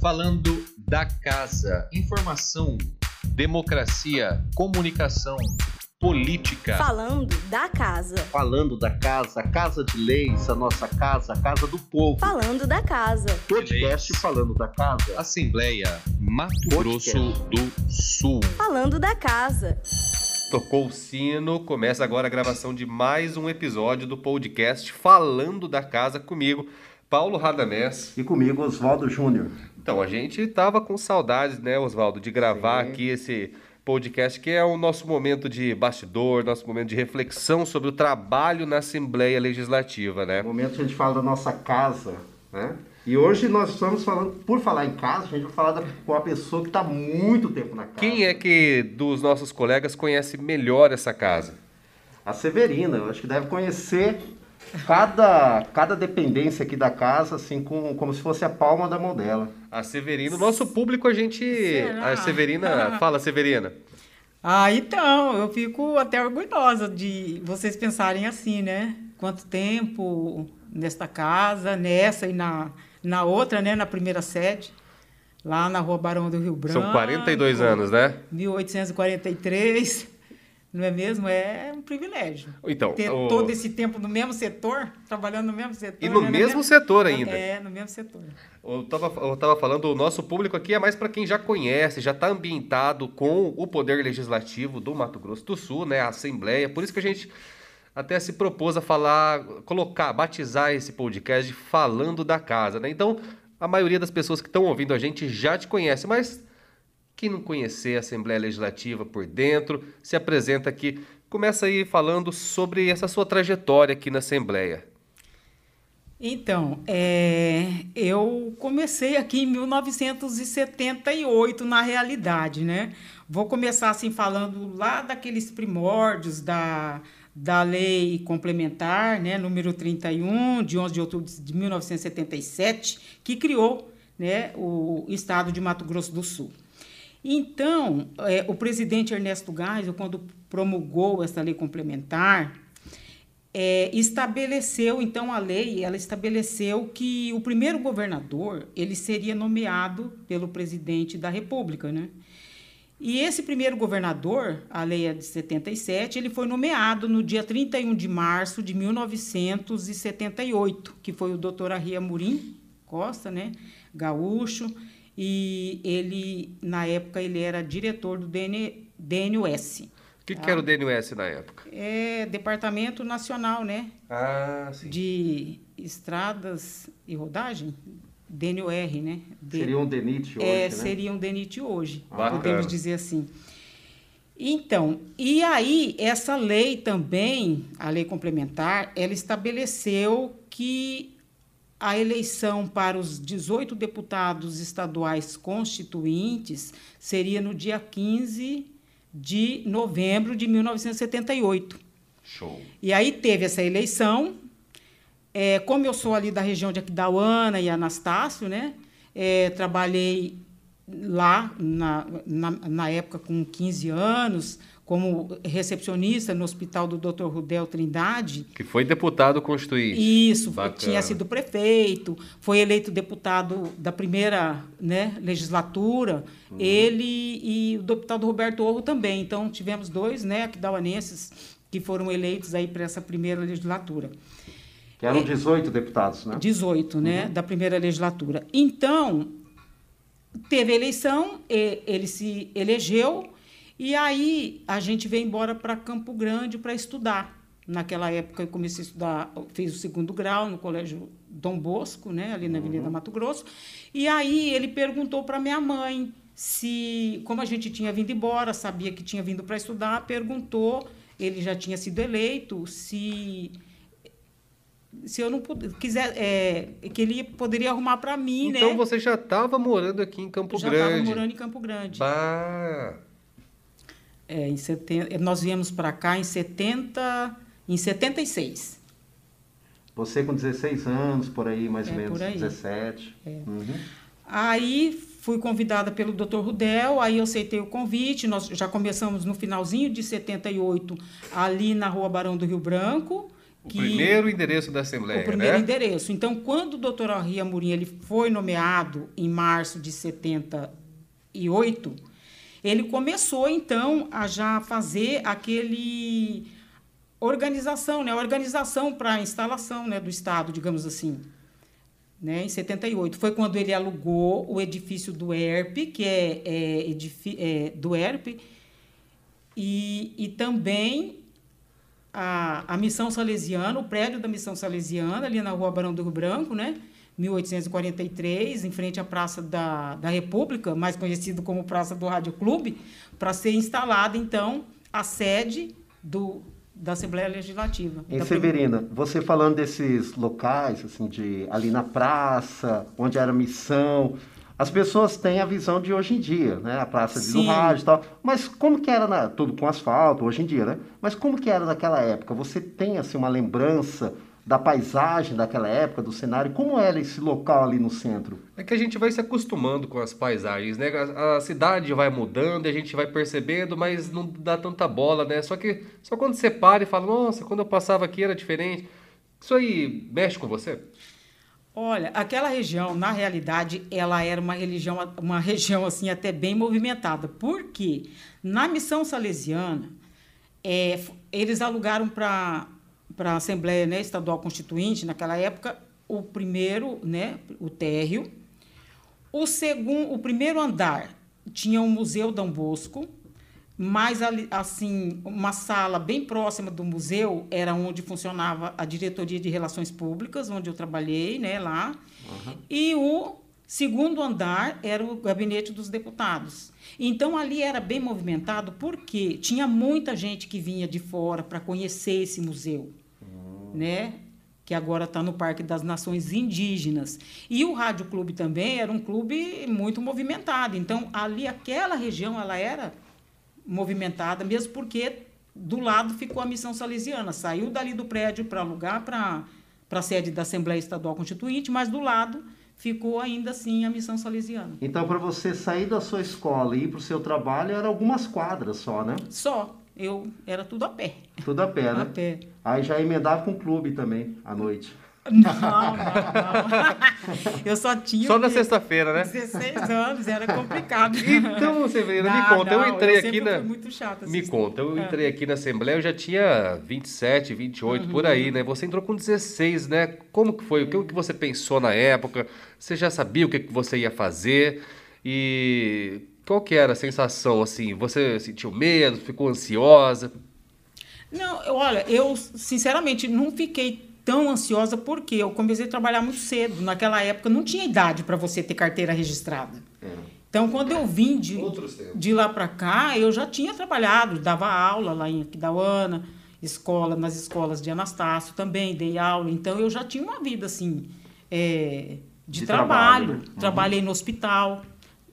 falando da casa. Informação, democracia, comunicação, política. Falando da casa. Falando da casa, a casa de leis, a nossa casa, a casa do povo. Falando da casa. Podcast falando da casa. Assembleia Mato Podcast. Grosso do Sul. Falando da casa. Tocou o sino, começa agora a gravação de mais um episódio do podcast Falando da Casa comigo, Paulo Radamés. E comigo, Oswaldo Júnior. Então, a gente tava com saudades, né, Oswaldo, de gravar Sim. aqui esse podcast, que é o nosso momento de bastidor, nosso momento de reflexão sobre o trabalho na Assembleia Legislativa, né? Momento a gente fala da nossa casa, né? E hoje nós estamos falando, por falar em casa, a gente vai falar da, com uma pessoa que está há muito tempo na casa. Quem é que dos nossos colegas conhece melhor essa casa? A Severina, eu acho que deve conhecer cada, cada dependência aqui da casa, assim, com, como se fosse a palma da mão dela. A Severina, nosso público, a gente. Será? A Severina. Fala, Severina. Ah, então, eu fico até orgulhosa de vocês pensarem assim, né? Quanto tempo nesta casa, nessa e na, na outra, né? Na primeira sede, lá na Rua Barão do Rio Branco. São 42 anos, né? 1843, não é mesmo? É um privilégio. Então, Ter o- todo esse tempo no mesmo setor, trabalhando no mesmo setor. E no né? Na mesmo mesma- setor ainda. É, no mesmo setor. Eu tava, eu tava falando, o nosso público aqui é mais para quem já conhece, já está ambientado com o poder legislativo do Mato Grosso do Sul, né? A Assembleia. Por isso que a gente até se propôs a falar, colocar, batizar esse podcast de falando da casa, né? Então, a maioria das pessoas que estão ouvindo a gente já te conhece, mas quem não conhecer a Assembleia Legislativa por dentro, se apresenta aqui, começa aí falando sobre essa sua trajetória aqui na Assembleia. Então, é, eu comecei aqui em 1978, na realidade, né? Vou começar assim falando lá daqueles primórdios da, da lei complementar, né, número 31, de 11 de outubro de 1977, que criou né, o estado de Mato Grosso do Sul. Então, é, o presidente Ernesto Geisel, quando promulgou essa lei complementar, é, estabeleceu então a lei, ela estabeleceu que o primeiro governador ele seria nomeado pelo presidente da República, né? E esse primeiro governador, a lei é de 77, ele foi nomeado no dia 31 de março de 1978, que foi o doutor Arria Murim Costa, né? Gaúcho, e ele, na época, ele era diretor do DN, DNUS. O que, que era o DNUS na época? É Departamento Nacional, né? Ah, sim. de estradas e rodagem, DNUR, né? De- Seria um DENIT hoje, é, né? seria um DENIT hoje, Bacana. podemos dizer assim. Então, e aí essa lei também, a lei complementar, ela estabeleceu que a eleição para os 18 deputados estaduais constituintes seria no dia 15 de novembro de 1978. Show. E aí teve essa eleição. É, como eu sou ali da região de Aquidauana e Anastácio, né? é, trabalhei lá na, na, na época com 15 anos, como recepcionista no hospital do Dr. Rudel Trindade. Que foi deputado constituinte. Isso, Bacana. tinha sido prefeito, foi eleito deputado da primeira né, legislatura, Uhum. ele e o deputado Roberto Orro também. Então, tivemos dois né, aquidauanenses que foram eleitos aí para essa primeira legislatura. Que eram 18 deputados, né? 18, né, da primeira legislatura. Então, teve a eleição, ele se elegeu, e aí a gente veio embora para Campo Grande para estudar. Naquela época eu comecei a estudar, fiz o segundo grau no Colégio Dom Bosco, né, ali na Avenida Mato Grosso. E aí ele perguntou para minha mãe se, como a gente tinha vindo embora, sabia que tinha vindo para estudar, perguntou, ele já tinha sido eleito, se se eu não puder, quiser, é, que ele poderia arrumar para mim, Então né? você já estava morando aqui em Campo já estava Grande. morando em Campo Grande. Bah, É, em 70, nós viemos para cá em 70, em 76. Você com 16 anos, por aí, mais ou É, menos, por aí. 17. É. Uhum. Aí fui convidada pelo Dr. Rudel, aí eu aceitei o convite. Nós já começamos no finalzinho de 78, ali na Rua Barão do Rio Branco, O que- primeiro endereço da Assembleia, o primeiro né? endereço. Então, quando o doutor Henri Amorim ele foi nomeado em março de 78, ele começou, então, a já fazer aquele organização, né? Organização para a instalação né, do Estado, digamos assim. Né, em 78. Foi quando ele alugou o edifício do ERP, que é, é, é, do ERP, e, e também a, a Missão Salesiana, o prédio da Missão Salesiana, ali na rua Barão do Rio Branco, né? 1843, em frente à Praça da, da República, mais conhecido como Praça do Rádio Clube, para ser instalada, então, a sede do, da Assembleia Legislativa. Em Severina, você falando desses locais, assim, de ali na praça, onde era a missão, as pessoas têm a visão de hoje em dia, né? A praça ali do rádio e tal. Mas como que era, na, tudo com asfalto, hoje em dia, né? Mas como que era naquela época? Você tem, assim, uma lembrança da paisagem daquela época, do cenário? Como era esse local ali no centro? É que a gente vai se acostumando com as paisagens, né? A, a cidade vai mudando e a gente vai percebendo, mas não dá tanta bola, né? Só que só quando você para e fala, nossa, quando eu passava aqui era diferente. Isso aí mexe com você? Olha, aquela região, na realidade, ela era uma religião, uma região assim até bem movimentada. Por quê? Na missão salesiana, é, f- eles alugaram para para a Assembleia né, Estadual Constituinte, naquela época, o primeiro, né, o térreo. O segundo, o primeiro andar tinha o Museu Dom Bosco, mas ali, assim, uma sala bem próxima do museu era onde funcionava a diretoria de relações públicas, onde eu trabalhei, né, lá. E o segundo andar era o gabinete dos deputados. Então ali era bem movimentado porque tinha muita gente que vinha de fora para conhecer esse museu, né? Que agora está no Parque das Nações Indígenas. E o Rádio Clube também era um clube muito movimentado. Então ali aquela região ela era movimentada, mesmo porque do lado ficou a missão salesiana. Saiu dali do prédio para alugar para a sede da Assembleia Estadual Constituinte, mas do lado ficou ainda assim a missão salesiana. Então, para você sair da sua escola e ir para o seu trabalho, eram algumas quadras só, né? Só. Eu era tudo a pé. Tudo a pé, A né? pé. Aí já emendava com o clube também, à noite. Não, não, não. Eu só tinha. Só na sexta-feira, né? 16 anos, era complicado. Então, Severina, me Não, conta, eu não, entrei aqui sempre na. fui muito chata. Me assim. conta, eu É. entrei aqui na Assembleia, eu já tinha 27, 28, por Uhum. aí, né? Você entrou com 16, né? Como que foi? O que que você pensou na época? Você já sabia o que que você ia fazer? E qual que era a sensação, assim? Você sentiu medo, ficou ansiosa? Não, olha, eu sinceramente não fiquei tão ansiosa porque eu comecei a trabalhar muito cedo. Naquela época não tinha idade para você ter carteira registrada. Então, quando eu vim de, de lá para cá, eu já tinha trabalhado, dava aula lá em Aquidauana, escola, nas escolas de Anastácio também, dei aula. Então, eu já tinha uma vida, assim, é, de, De trabalho. trabalho, né? Trabalhei no hospital,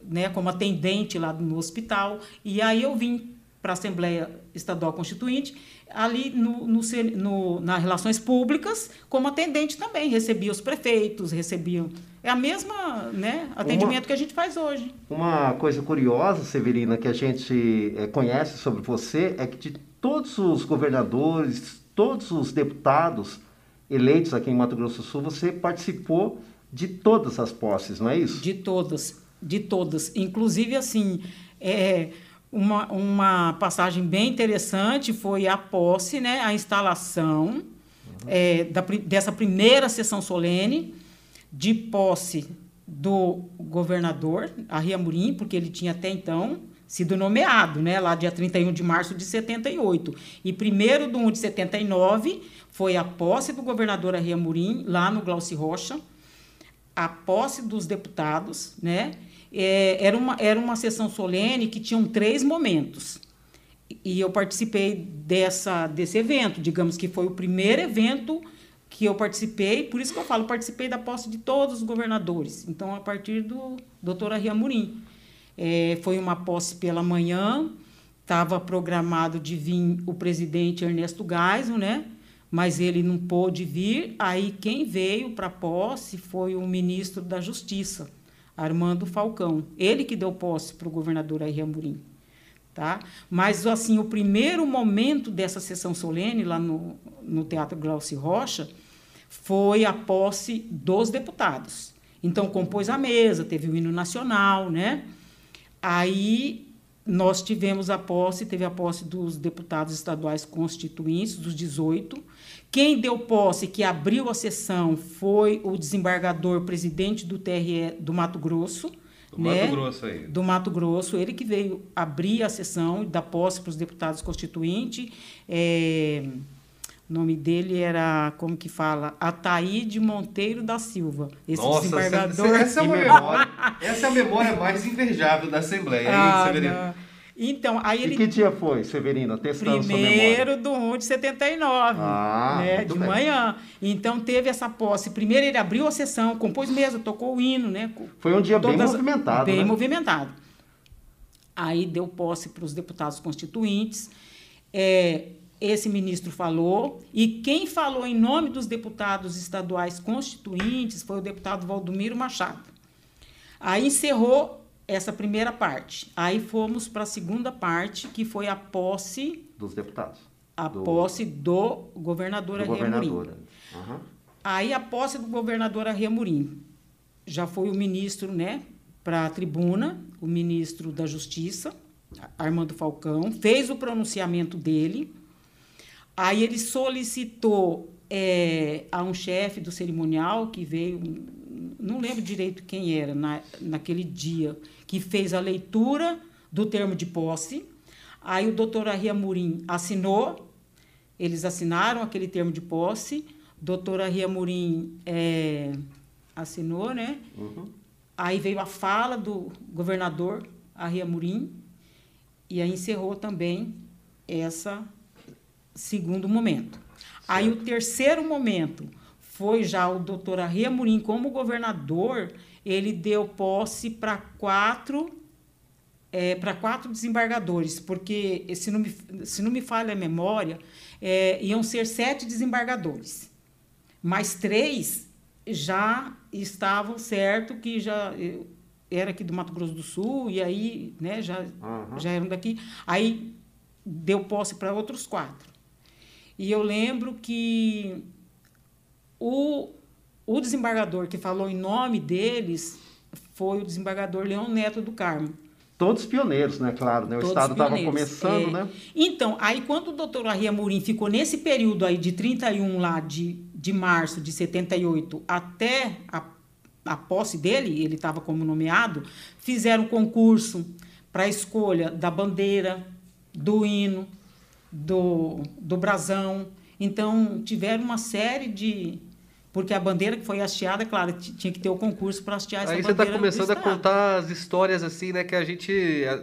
né, como atendente lá no hospital. E aí eu vim para a Assembleia Estadual Constituinte, ali no, no, no, nas relações públicas, como atendente também. Recebia os prefeitos, recebia... É a mesma né, atendimento que a gente faz hoje. Uma coisa curiosa, Severina, que a gente eh, conhece sobre você é que de todos os governadores, todos os deputados eleitos aqui em Mato Grosso do Sul, você participou de todas as posses, não é isso? De todas, de todas. Inclusive, assim, é, uma, uma passagem bem interessante foi a posse, né, a instalação é, da, dessa primeira sessão solene de posse do governador, Arria Murim, porque ele tinha até então sido nomeado, né, lá dia 31 de março de 78. E 1 de 1 de 79 foi a posse do governador Arria Murim, lá no Glauci Rocha, a posse dos deputados, né? É, era, uma, era uma sessão solene que tinham três momentos. E eu participei dessa, desse evento, digamos que foi o primeiro evento que eu participei, por isso que eu falo, participei da posse de todos os governadores. Então, a partir do doutor Arria Murim. É, foi uma posse pela manhã, estava programado de vir o presidente Ernesto Geisel, né? mas ele não pôde vir. Aí quem veio para a posse foi o ministro da Justiça, Armando Falcão. Ele que deu posse para o governador Ayrton Amorim. tá? Mas, assim, o primeiro momento dessa sessão solene lá no, no Teatro Glaucio Rocha foi a posse dos deputados. Então, compôs a mesa, teve o hino nacional, né? Aí nós tivemos a posse, teve a posse dos deputados estaduais constituintes, dos 18. Quem deu posse, que abriu a sessão, foi o desembargador presidente do TRE do Mato Grosso. Do né? Mato Grosso aí. Do Mato Grosso, ele que veio abrir a sessão dar posse para os deputados constituintes. É, o nome dele era, como que fala? Ataíde Monteiro da Silva. Esse Nossa, desembargador. essa, essa é memória. Essa é a memória mais invejável da Assembleia, hein, Ah, Severino? não. Então, aí E ele que dia foi, Severino? Testando sua memória. Primeiro do 1 de 79, Ah, né, de bem. manhã. Então teve essa posse. Primeiro ele abriu a sessão, compôs mesa, tocou o hino, né? Foi um dia bem todas- movimentado, Bem né? movimentado. Aí deu posse para os deputados constituintes. É, esse ministro falou, e quem falou em nome dos deputados estaduais constituintes foi o deputado Valdomiro Machado. Aí encerrou essa primeira parte. Aí fomos para a segunda parte, que foi a posse Dos deputados. a Do- posse do governador do Arreamurim. governador. Aham. Aí a posse do governador Arreamurim. Já foi o ministro, né, para a tribuna, o ministro da Justiça, Armando Falcão, fez o pronunciamento dele. Aí ele solicitou é, a um chefe do cerimonial que veio, não lembro direito quem era na, naquele dia, que fez a leitura do termo de posse. Aí o doutor Arreamurim assinou, eles assinaram aquele termo de posse. Doutor Arreamurim é, assinou, né? Aí veio a fala do governador Arreamurim e aí encerrou também essa segundo momento. Aí o terceiro momento foi já o doutor Arreamurim como governador, ele deu posse para quatro é, para quatro desembargadores, porque se não me, se não me falha a memória, é, iam ser sete desembargadores, mas três já estavam certo que já eh, era aqui do Mato Grosso do Sul e aí né, já, Aham. já eram daqui. Aí deu posse para outros quatro. E eu lembro que o, o desembargador que falou em nome deles foi o desembargador Leão Neto do Carmo. Todos pioneiros, né? Claro, né? O Todos Estado estava começando, É. né? Então, aí quando o doutor Arreamurim ficou nesse período aí de 31 lá de, de março de 78 até a, a posse dele, ele estava como nomeado, fizeram concurso para a escolha da bandeira, do hino, do, do brasão. Então, tiveram uma série de... Porque a bandeira que foi hasteada, claro, tinha que ter o concurso para hastear essa Aí você bandeira está do começando a contar as histórias assim, né? Que a gente.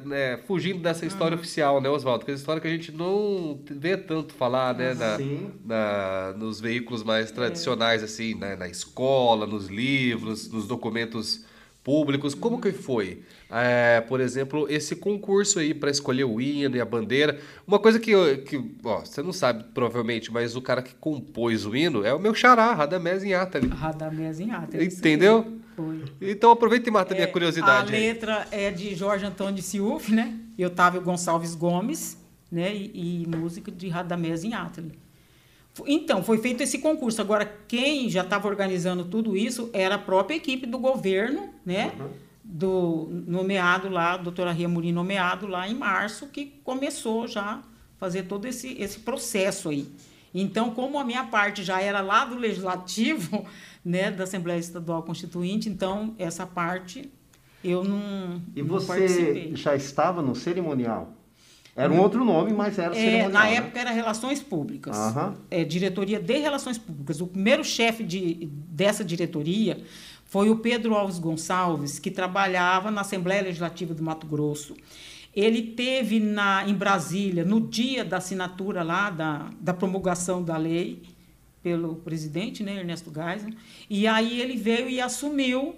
né, fugindo dessa história oficial, né, Oswaldo? Que é história que a gente não vê tanto falar, né? Na, na- nos veículos mais tradicionais, assim, né, na escola, nos livros, nos documentos públicos. Como que foi? É, por exemplo, esse concurso aí para escolher o hino e a bandeira. Uma coisa que, que ó, você não sabe provavelmente, mas o cara que compôs o hino é o meu xará, Radamés Inhatali. Radamés é isso Entendeu? Foi. Então aproveita e mata a minha É, curiosidade A aí. letra é de Jorge Antônio Ciuf, né? E Otávio Gonçalves Gomes, né? E, e música de Radamés em Atli. Então, foi feito esse concurso. Agora, quem já estava organizando tudo isso era a própria equipe do governo, né? Do nomeado lá, doutora Ria Murim nomeado lá em março, que começou já a fazer todo esse, esse processo aí. Então, como a minha parte já era lá do Legislativo, né, da Assembleia Estadual Constituinte, então essa parte eu não, E não você participei. já estava no cerimonial? Era um outro nome, mas era É, cerimonial. na né? época era Relações Públicas. Aham. É, diretoria de Relações Públicas. O primeiro chefe de, dessa diretoria foi o Pedro Alves Gonçalves, que trabalhava na Assembleia Legislativa do Mato Grosso. Ele teve na, em Brasília, no dia da assinatura lá, da, da promulgação da lei, pelo presidente, né, Ernesto Geisel, e aí ele veio e assumiu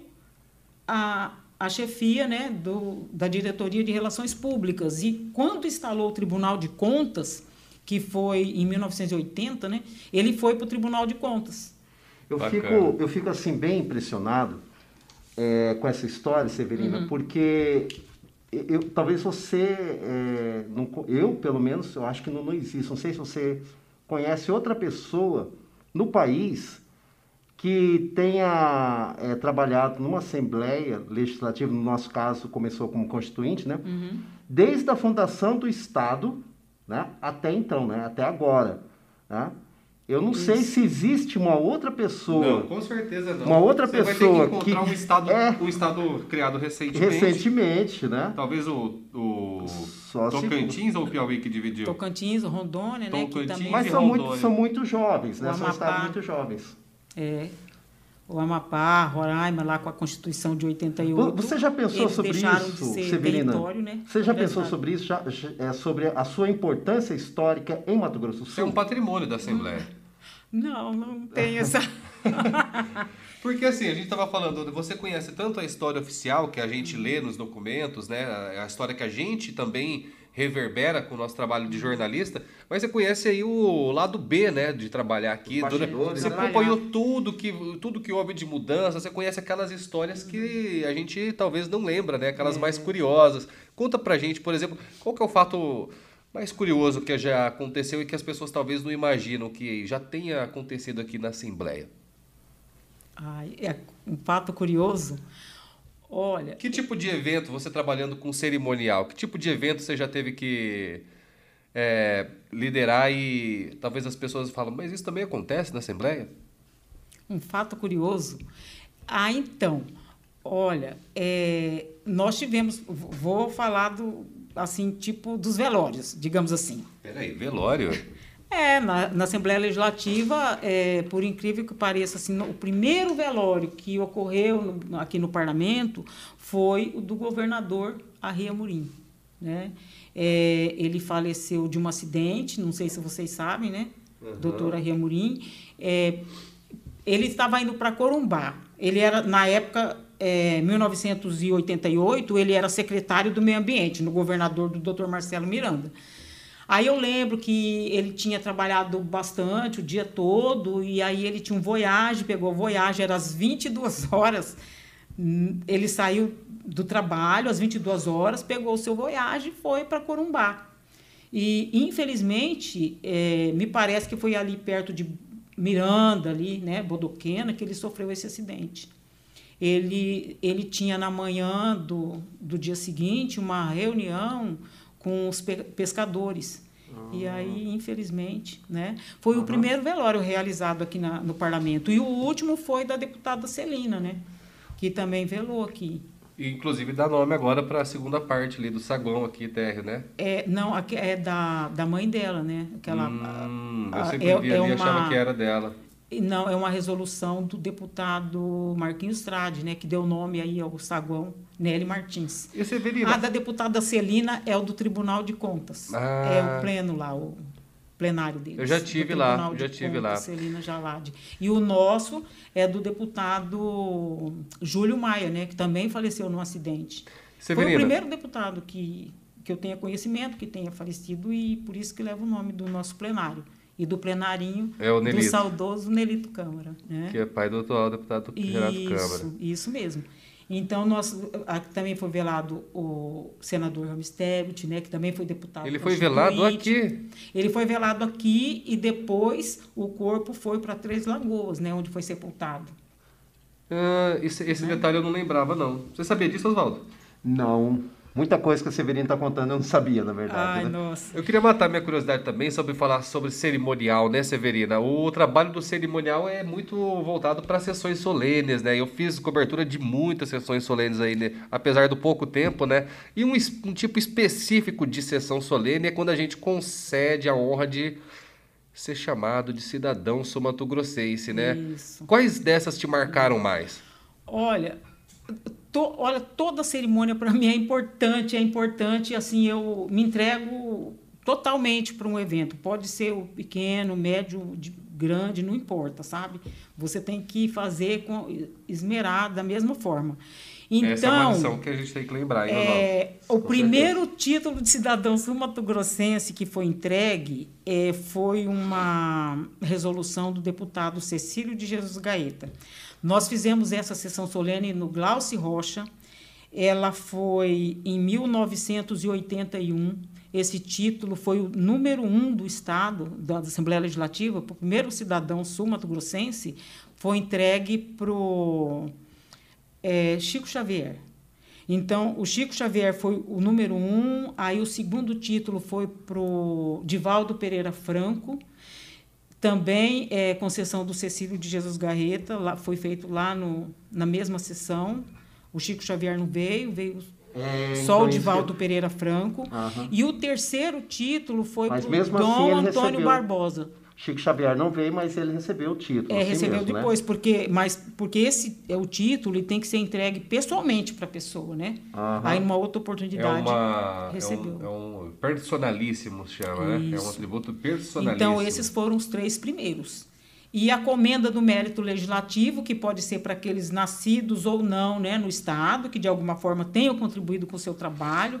a, a chefia né, do, da Diretoria de Relações Públicas. E quando instalou o Tribunal de Contas, que foi em 1980, né, ele foi para o Tribunal de Contas. Eu Bacana. fico, eu fico assim bem impressionado é, com essa história, Severina, Uhum. porque eu, talvez você, é, não, eu pelo menos, eu acho que não, não existe. Não sei se você conhece outra pessoa no país que tenha é, trabalhado numa Assembleia Legislativa, no nosso caso começou como constituinte, né? Uhum. Desde a fundação do Estado, né? Até então, né? Até agora, né? Eu não sei se existe uma outra pessoa. Não, com certeza não. Uma outra Você pessoa vai ter que encontrar que um estado, é- um estado criado recentemente. Recentemente, né? Talvez o, o Só se- Tocantins ou o Piauí que dividiu? Tocantins, Rondônia, né? Tocantins também Mas e são muito, são muito jovens, né? O São estados muito jovens. É. O Amapá, Roraima, lá com a Constituição de 88. Você já pensou eles sobre isso, de ser Severina? território, né? Você já pensou sobre isso? Já, já- é, sobre a sua importância histórica em Mato Grosso do Isso é Sul? um patrimônio da Assembleia. Não, não tem essa. Porque assim, a gente estava falando, você conhece tanto a história oficial que a gente lê nos documentos, né? A história que a gente também reverbera com o nosso trabalho de jornalista, mas você conhece aí o lado B, né, de trabalhar aqui. Durante- Você né? acompanhou tudo que, tudo que houve de mudança, você conhece aquelas histórias que a gente talvez não lembra, né? Aquelas mais curiosas. Conta pra gente, por exemplo, qual que é o fato mais curioso que já aconteceu e que as pessoas talvez não imaginam que já tenha acontecido aqui na Assembleia? Ai, é um fato curioso. Olha, Que tipo de evento você trabalhando com cerimonial? Que tipo de evento você já teve que é, liderar e talvez as pessoas falam, mas isso também acontece na Assembleia? um fato curioso. Ah, então, olha, é, nós tivemos, vou falar do, assim, tipo dos velórios, digamos assim. Peraí, velório? É, na, na Assembleia Legislativa, é, por incrível que pareça, assim, no- o primeiro velório que ocorreu no- aqui no Parlamento foi o do governador Arria Murim. Né? É, ele faleceu de um acidente, não sei se vocês sabem, né? Doutor Arria Murim. É, ele estava indo para Corumbá. Ele era, na época, é, 1988, ele era secretário do Meio Ambiente, no governador do Dr. Marcelo Miranda. Aí eu lembro que ele tinha trabalhado bastante o dia todo, e aí ele tinha um voyage, pegou o voyage, era às 22 horas. Ele saiu do trabalho às 22 horas, pegou o seu voyage e foi para Corumbá. E, infelizmente, eh, me parece que foi ali perto de Miranda, ali, né, Bodoquena, que ele sofreu esse acidente. Ele, ele tinha na manhã do, do dia seguinte uma reunião com os pe- pescadores. E aí, infelizmente, né, foi o primeiro velório realizado aqui na, no parlamento. E o último foi da deputada Celina, né, que também velou aqui. E, inclusive dá nome agora para a segunda parte ali do saguão aqui, térreo, né? É, não, é da, da mãe dela, né? Aquela, Hum, eu ah, sempre é- vi é ali e uma- achava que era dela. E Não, é uma resolução do deputado Marquinhos Trade, né, que deu nome aí ao saguão Nelly Martins. E Severina? A da deputada Celina é o do Tribunal de Contas. Ah. É o pleno lá, o plenário deles. Eu já tive lá, já tive Contas, lá. Celina Jalade. E o nosso é do deputado Júlio Maia, né, que também faleceu num acidente. Foi Severina. o primeiro deputado que, que eu tenha conhecimento que tenha falecido e por isso que leva o nome do nosso plenário. E do plenarinho É o do saudoso Nelito Câmara. Né? Que é pai do atual deputado Renato Câmara. Isso, isso mesmo. Então, nós, aqui também foi velado o senador Ramos Tebet, né, que também foi deputado Ele foi velado aqui. Ele foi velado aqui e depois o corpo foi para Três Lagoas, né, onde foi sepultado. Ah, esse esse detalhe eu não lembrava, não. Você sabia disso, Oswaldo? Não. Muita coisa que a Severina está contando eu não sabia, na verdade. Ai, né? nossa. Eu queria matar minha curiosidade também sobre falar sobre cerimonial, né, Severina? O trabalho do cerimonial é muito voltado para sessões solenes, né? Eu fiz cobertura de muitas sessões solenes aí, né? apesar do pouco tempo, né? E um, um tipo específico de sessão solene é quando a gente concede a honra de ser chamado de cidadão sumatogrossense, né? Isso. Quais dessas te marcaram mais? Olha, to- olha, toda cerimônia para mim é importante, é importante, assim, eu me entrego totalmente para um evento. Pode ser o pequeno, médio, de- grande, não importa, sabe? Você tem que fazer com esmerar da mesma forma. Então, Essa é uma lição que a gente tem que lembrar, hein, é, o primeiro título de cidadão sul-mato-grossense que foi entregue é, foi uma resolução do deputado Cecílio de Jesus Gaeta. Nós fizemos essa sessão solene no Glauci Rocha. ela foi em 1981. Esse título foi o número um do Estado, da Assembleia Legislativa, para o primeiro cidadão sul-mato-grossense, foi entregue para o é, Chico Xavier. Então, o Chico Xavier foi o número um, aí o segundo título foi para o Divaldo Pereira Franco, também é, concessão do Cecílio de Jesus Garreta, lá, foi feito lá no, na mesma sessão. O Chico Xavier não veio, veio É, só então o Divaldo Pereira Franco. Aham. E o terceiro título foi para Dom assim Antônio recebeu. Barbosa. Chico Xavier não veio, mas ele recebeu o título. É, assim recebeu mesmo, né? depois, porque, mas, porque esse é o título e tem que ser entregue pessoalmente para a pessoa, né? Aham. Aí, numa outra É, oportunidade. uma, é, recebeu. um, é um personalíssimo, se chama, né? É um Isso. atributo personalíssimo. Então, esses foram os três primeiros. E a comenda do mérito legislativo, que pode ser para aqueles nascidos ou não né, no Estado, que de alguma forma tenham contribuído com o seu trabalho.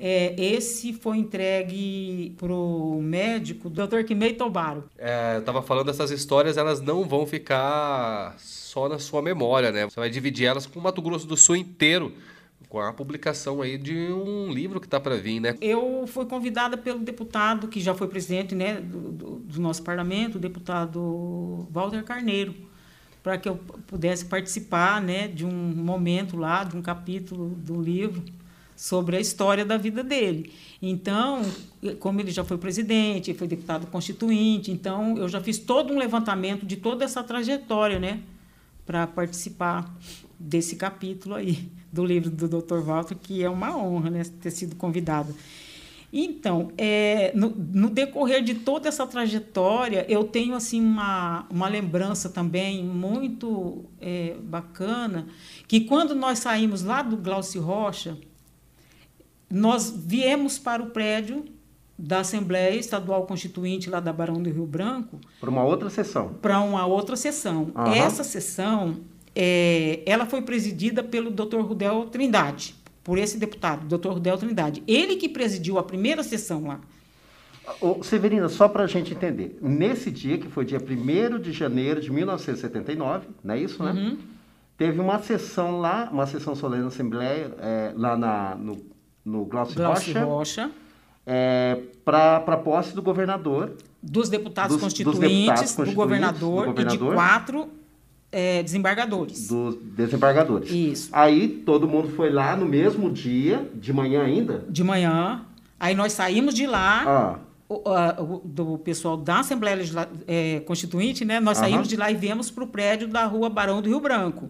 É, esse foi entregue para o médico, Dr. Kimei Tobaro. É, eu tava falando dessas histórias, elas não vão ficar só na sua memória, né? Você vai dividir elas com o Mato Grosso do Sul inteiro, com a publicação aí de um livro que tá para vir, né? Eu fui convidada pelo deputado, que já foi presidente né, do- do nosso parlamento, o deputado Walter Carneiro, para que eu pudesse participar né, de um momento lá, de um capítulo do livro sobre a história da vida dele. Então, como ele já foi presidente, foi deputado constituinte, então eu já fiz todo um levantamento de toda essa trajetória, né, para participar desse capítulo aí do livro do Dr. Walter, que é uma honra, né, ter sido convidado. Então, é, no, no decorrer de toda essa trajetória, eu tenho assim uma, uma lembrança também muito é, bacana, que quando nós saímos lá do Glaucio Rocha, nós viemos para o prédio da Assembleia Estadual Constituinte lá da Barão do Rio Branco Para uma outra sessão. para uma outra sessão. Aham. Essa sessão, é, ela foi presidida pelo Dr. Rudel Trindade, por esse deputado, Dr. Rudel Trindade. Ele que presidiu a primeira sessão lá. Ô, Severina, só para a gente entender. Nesse dia, que foi dia 1 de janeiro de 1979, não é isso, né? Uhum. Teve uma sessão lá, uma sessão solene na Assembleia, é, lá na, no, no Glaucio Glaucio Rocha, Rocha, para a posse do governador. dos deputados Dos- dos constituintes, deputados do, constituintes, governador do e de governador. quatro é, desembargadores. dos desembargadores. Isso. Aí todo mundo foi lá no mesmo dia, de manhã ainda. De manhã. Aí nós saímos de lá. Ah, o- a- o- do pessoal da Assembleia Legisla- eh, Constituinte, né? Nós Aham. saímos de lá e viemos para o prédio da Rua Barão do Rio Branco.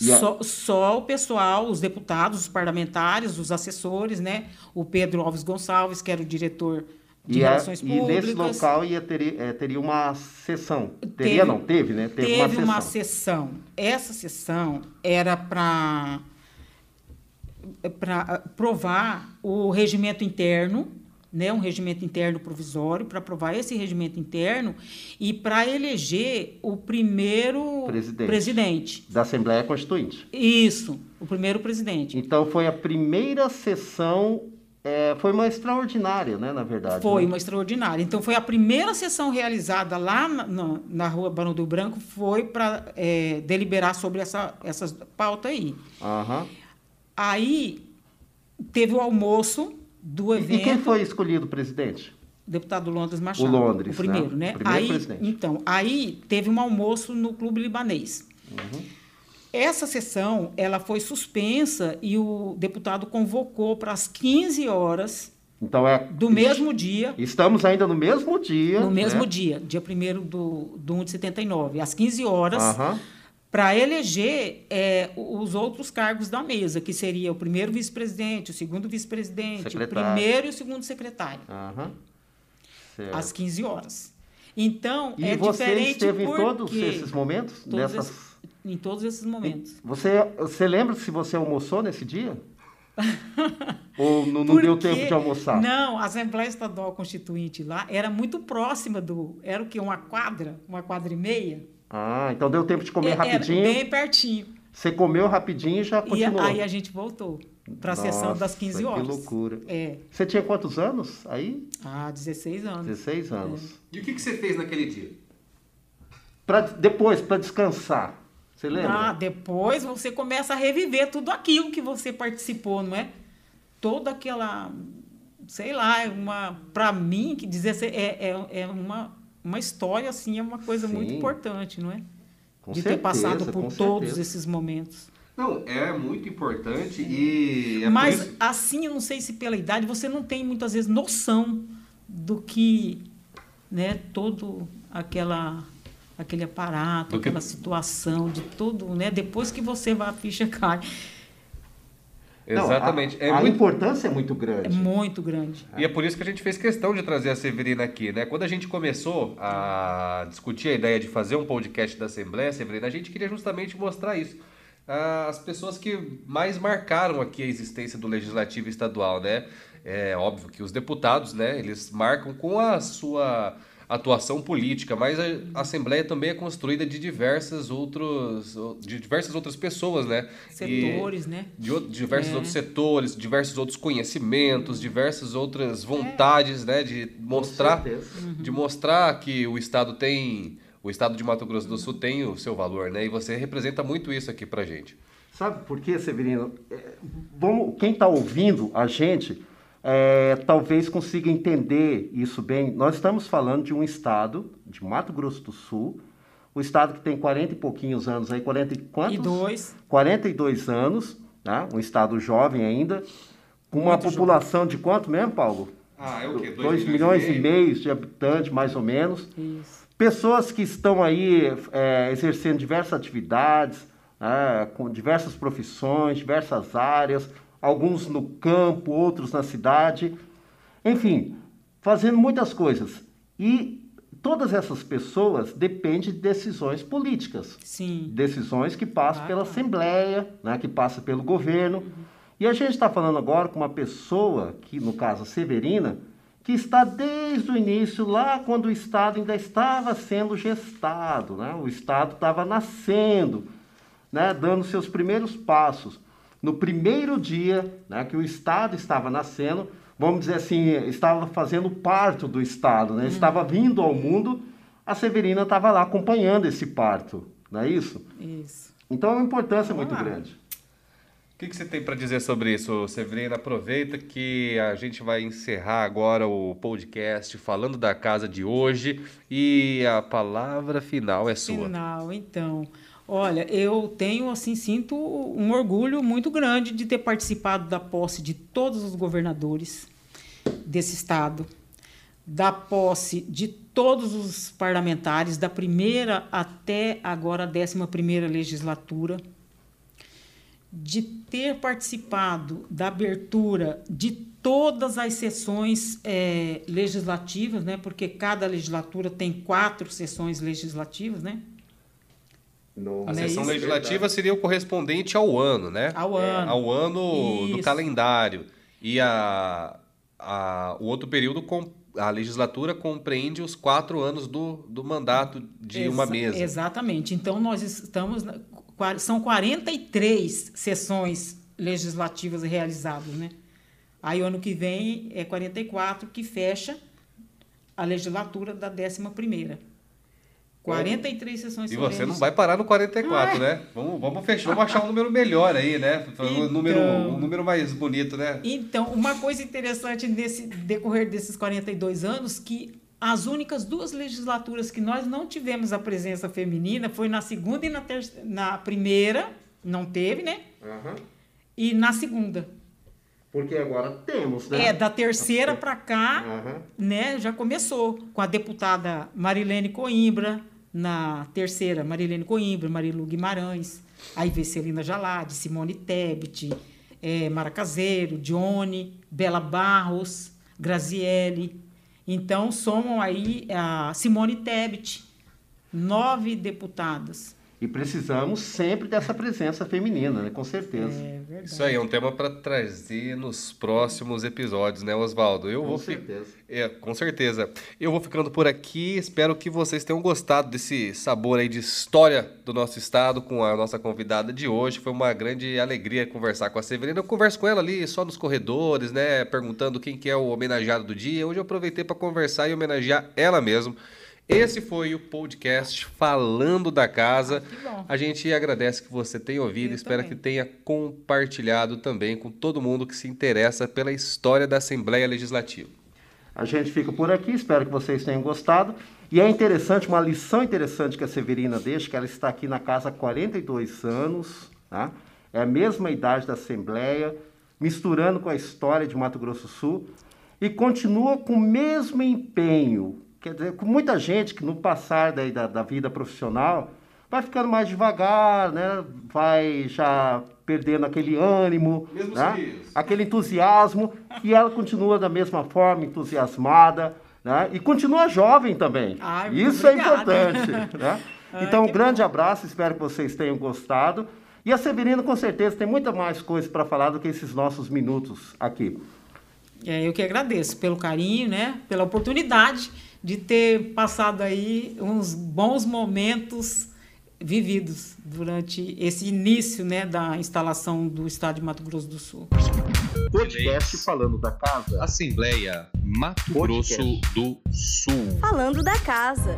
E a- Só, só o pessoal, os deputados, os parlamentares, os assessores, né? O Pedro Alves Gonçalves, que era o diretor de e, a- Relações e Públicas. nesse local ia ter, eh, teria uma sessão. Teve- Teria não, teve, né? Teve, Teve, uma, uma sessão. sessão. Essa sessão era para para provar o regimento interno, né, um regimento interno provisório, para aprovar esse regimento interno e para eleger o primeiro Presidente. presidente. Da Assembleia Constituinte. Isso, o primeiro presidente. Então foi a primeira sessão, eh, foi uma extraordinária, né, na verdade. Foi né? uma extraordinária. Então, foi a primeira sessão realizada lá na, na, rua Barão do Branco, foi para deliberar sobre essa, essa pauta aí. Aham. Aí teve o almoço do E- evento. E quem foi escolhido presidente? Deputado Londres Machado. O Londres, O primeiro, né? né? O primeiro aí, presidente. Então, aí teve um almoço no Clube Libanês. Uhum. Essa sessão, ela foi suspensa e o deputado convocou para as 15 horas Então é. do mesmo dia, Estamos ainda no mesmo dia. no mesmo né? dia, dia 1 do, do 1 de 79, às 15 horas, Aham. Para eleger é, os outros cargos da mesa, que seria o primeiro vice-presidente, o segundo vice-presidente, o primeiro e o segundo secretário. Certo. às 15 horas. Então, E é você diferente esteve em todos esses momentos? todos Nessas... esses- em todos esses momentos. Você, você lembra se você almoçou nesse dia? Ou não, não deu tempo de almoçar? Não, a Assembleia Estadual Constituinte lá era muito próxima do. Era o quê? Uma quadra? Uma quadra e meia? Ah, então deu tempo de comer Era rapidinho. bem pertinho. Você comeu rapidinho e já E continuou. aí a gente voltou para a sessão das Nossa, 15 horas. Que loucura. É. Você tinha quantos anos aí? Ah, 16 anos. 16 anos. É. E o que, que você fez naquele dia? Pra, depois, para descansar, Você lembra? Ah, depois você começa a reviver tudo aquilo que você participou, não é? Toda aquela, sei lá, é uma, para mim, que dizer é, é, é uma, uma história assim, é uma coisa muito Sim. importante, não é? Com de ter certeza, passado com por todos certeza. esses momentos. Não, é muito importante e é Mas isso... assim, eu não sei se pela idade, você não tem muitas vezes noção do que, né, todo aquela aquele aparato, Do que- aquela situação, de tudo, né? Depois que você vai a ficha cai, Não, Exatamente. a, é a muito importância é muito é grande. muito grande. E é por isso que a gente fez questão de trazer a Severina aqui, né? Quando a gente começou a discutir a ideia de fazer um podcast da Assembleia, Severina, a gente queria justamente mostrar isso. Ah, As pessoas que mais marcaram aqui a existência do Legislativo Estadual, né? É óbvio que os deputados, né? Eles marcam com a sua atuação política, mas a Assembleia também é construída de diversas outros, de diversas outras pessoas, né? E- Setores, né? de outro- diversos É. outros setores, diversos outros conhecimentos, diversas outras vontades, né, de mostrar, certeza. de mostrar que o estado tem, o estado de Mato Grosso do Sul tem o seu valor, né? E você representa muito isso aqui pra gente. Sabe por quê, Severino? É, vamos, quem está ouvindo a gente é, talvez consiga entender isso bem. Nós estamos falando de um estado, de Mato Grosso do Sul, o estado que tem 40 e pouquinhos anos aí, 40 e quantos? E dois. 42 anos, né? um estado jovem ainda, com uma Muito população de quanto mesmo, Paulo? Ah, é o quê? 2 milhões e meio de habitantes, mais ou menos. Isso. Pessoas que estão aí é, exercendo diversas atividades, né, com diversas profissões, diversas áreas, alguns no campo, outros na cidade, enfim, fazendo muitas coisas. E todas essas pessoas dependem de decisões políticas, Sim. decisões que passam Ah, pela tá. Assembleia, né, que passam pelo governo. E a gente está falando agora com uma pessoa, que no caso a Severina, que está desde o início, lá quando o Estado ainda estava sendo gestado, né? o Estado estava nascendo, né? dando seus primeiros passos. No primeiro dia né, que o Estado estava nascendo, vamos dizer assim, estava fazendo parto do Estado, né? estava vindo ao mundo, a Severina estava lá acompanhando esse parto, não é isso? Isso. Então é uma importância Vamos muito lá. grande. O que, que você tem para dizer sobre isso, Severina? Aproveita que a gente vai encerrar agora o podcast falando da casa de hoje e a palavra final é sua. Final, então. Olha, eu tenho, assim, sinto um orgulho muito grande de ter participado da posse de todos os governadores desse estado, da posse de todos os parlamentares, da primeira até agora a décima primeira legislatura, de ter participado da abertura de todas as sessões eh, legislativas, né? Porque cada legislatura tem quatro sessões legislativas, né? A Não é sessão isso? legislativa seria o correspondente ao ano, né? Ao É, ano. Ao ano do Isso. calendário. E a, a, o outro período, com, a legislatura compreende os quatro anos do, do mandato de uma Exa- mesa. Exatamente. Então, nós estamos. São 43 sessões legislativas realizadas, né? Aí, o ano que vem, é 44, que fecha a legislatura da 11ª. 43 sessões E você não vai parar no 44, né? Vamos, vamos fechar, vamos achar um número melhor aí, né? Um Então. número, um número mais bonito, né? Então, uma coisa interessante nesse decorrer desses 42 anos, que as únicas duas legislaturas que nós não tivemos a presença feminina foi na segunda e na, terceira, na primeira, não teve, né? E na segunda. Porque agora temos, né? É, da terceira para cá, Aham. né, já começou com a deputada Marilene Coimbra, na terceira, Marilene Coimbra, Marilu Guimarães, aí veio Celina Jalade, Simone Tebet, eh, Mara Caseiro, Johnny, Bela Barros, Graziele. Então, somam aí a Simone Tebet, nove deputadas. E precisamos sempre dessa presença feminina, né? Com certeza. É verdade. Isso aí é um tema para trazer nos próximos episódios, né, Oswaldo? Eu Com vou fi- certeza. É, com certeza. Eu vou ficando por aqui. Espero que vocês tenham gostado desse sabor aí de história do nosso estado com a nossa convidada de hoje. Foi uma grande alegria conversar com a Severina. Eu converso com ela ali só nos corredores, né? Perguntando quem que é o homenageado do dia. Hoje eu aproveitei para conversar e homenagear ela mesmo. Esse foi o podcast Falando da Casa. Ah, que bom. A gente agradece que você tenha ouvido, Eu espera também. que tenha compartilhado também com todo mundo que se interessa pela história da Assembleia Legislativa. A gente fica por aqui, espero que vocês tenham gostado. E é interessante, uma lição interessante que a Severina deixa, que ela está aqui na casa há 42 anos, tá? é a mesma idade da Assembleia, misturando com a história de Mato Grosso do Sul, e continua com o mesmo empenho. Quer dizer, com muita gente que no passar daí da, da vida profissional vai ficando mais devagar, né? vai já perdendo aquele ânimo, Mesmo né? aquele entusiasmo, e ela continua da mesma forma, entusiasmada, né? e continua jovem também. Ai, muito Isso é obrigada. importante. né? Ai, Então, um grande abraço, espero que vocês tenham gostado. E a Severina, com certeza, tem muita mais coisa para falar do que esses nossos minutos aqui. É, eu que agradeço pelo carinho, né? Pela oportunidade de ter passado aí uns bons momentos vividos durante esse início, né, da instalação do Estado de Mato Grosso do Sul. Podcast falando da casa. Assembleia Mato Podcast. Grosso do Sul. Falando da casa.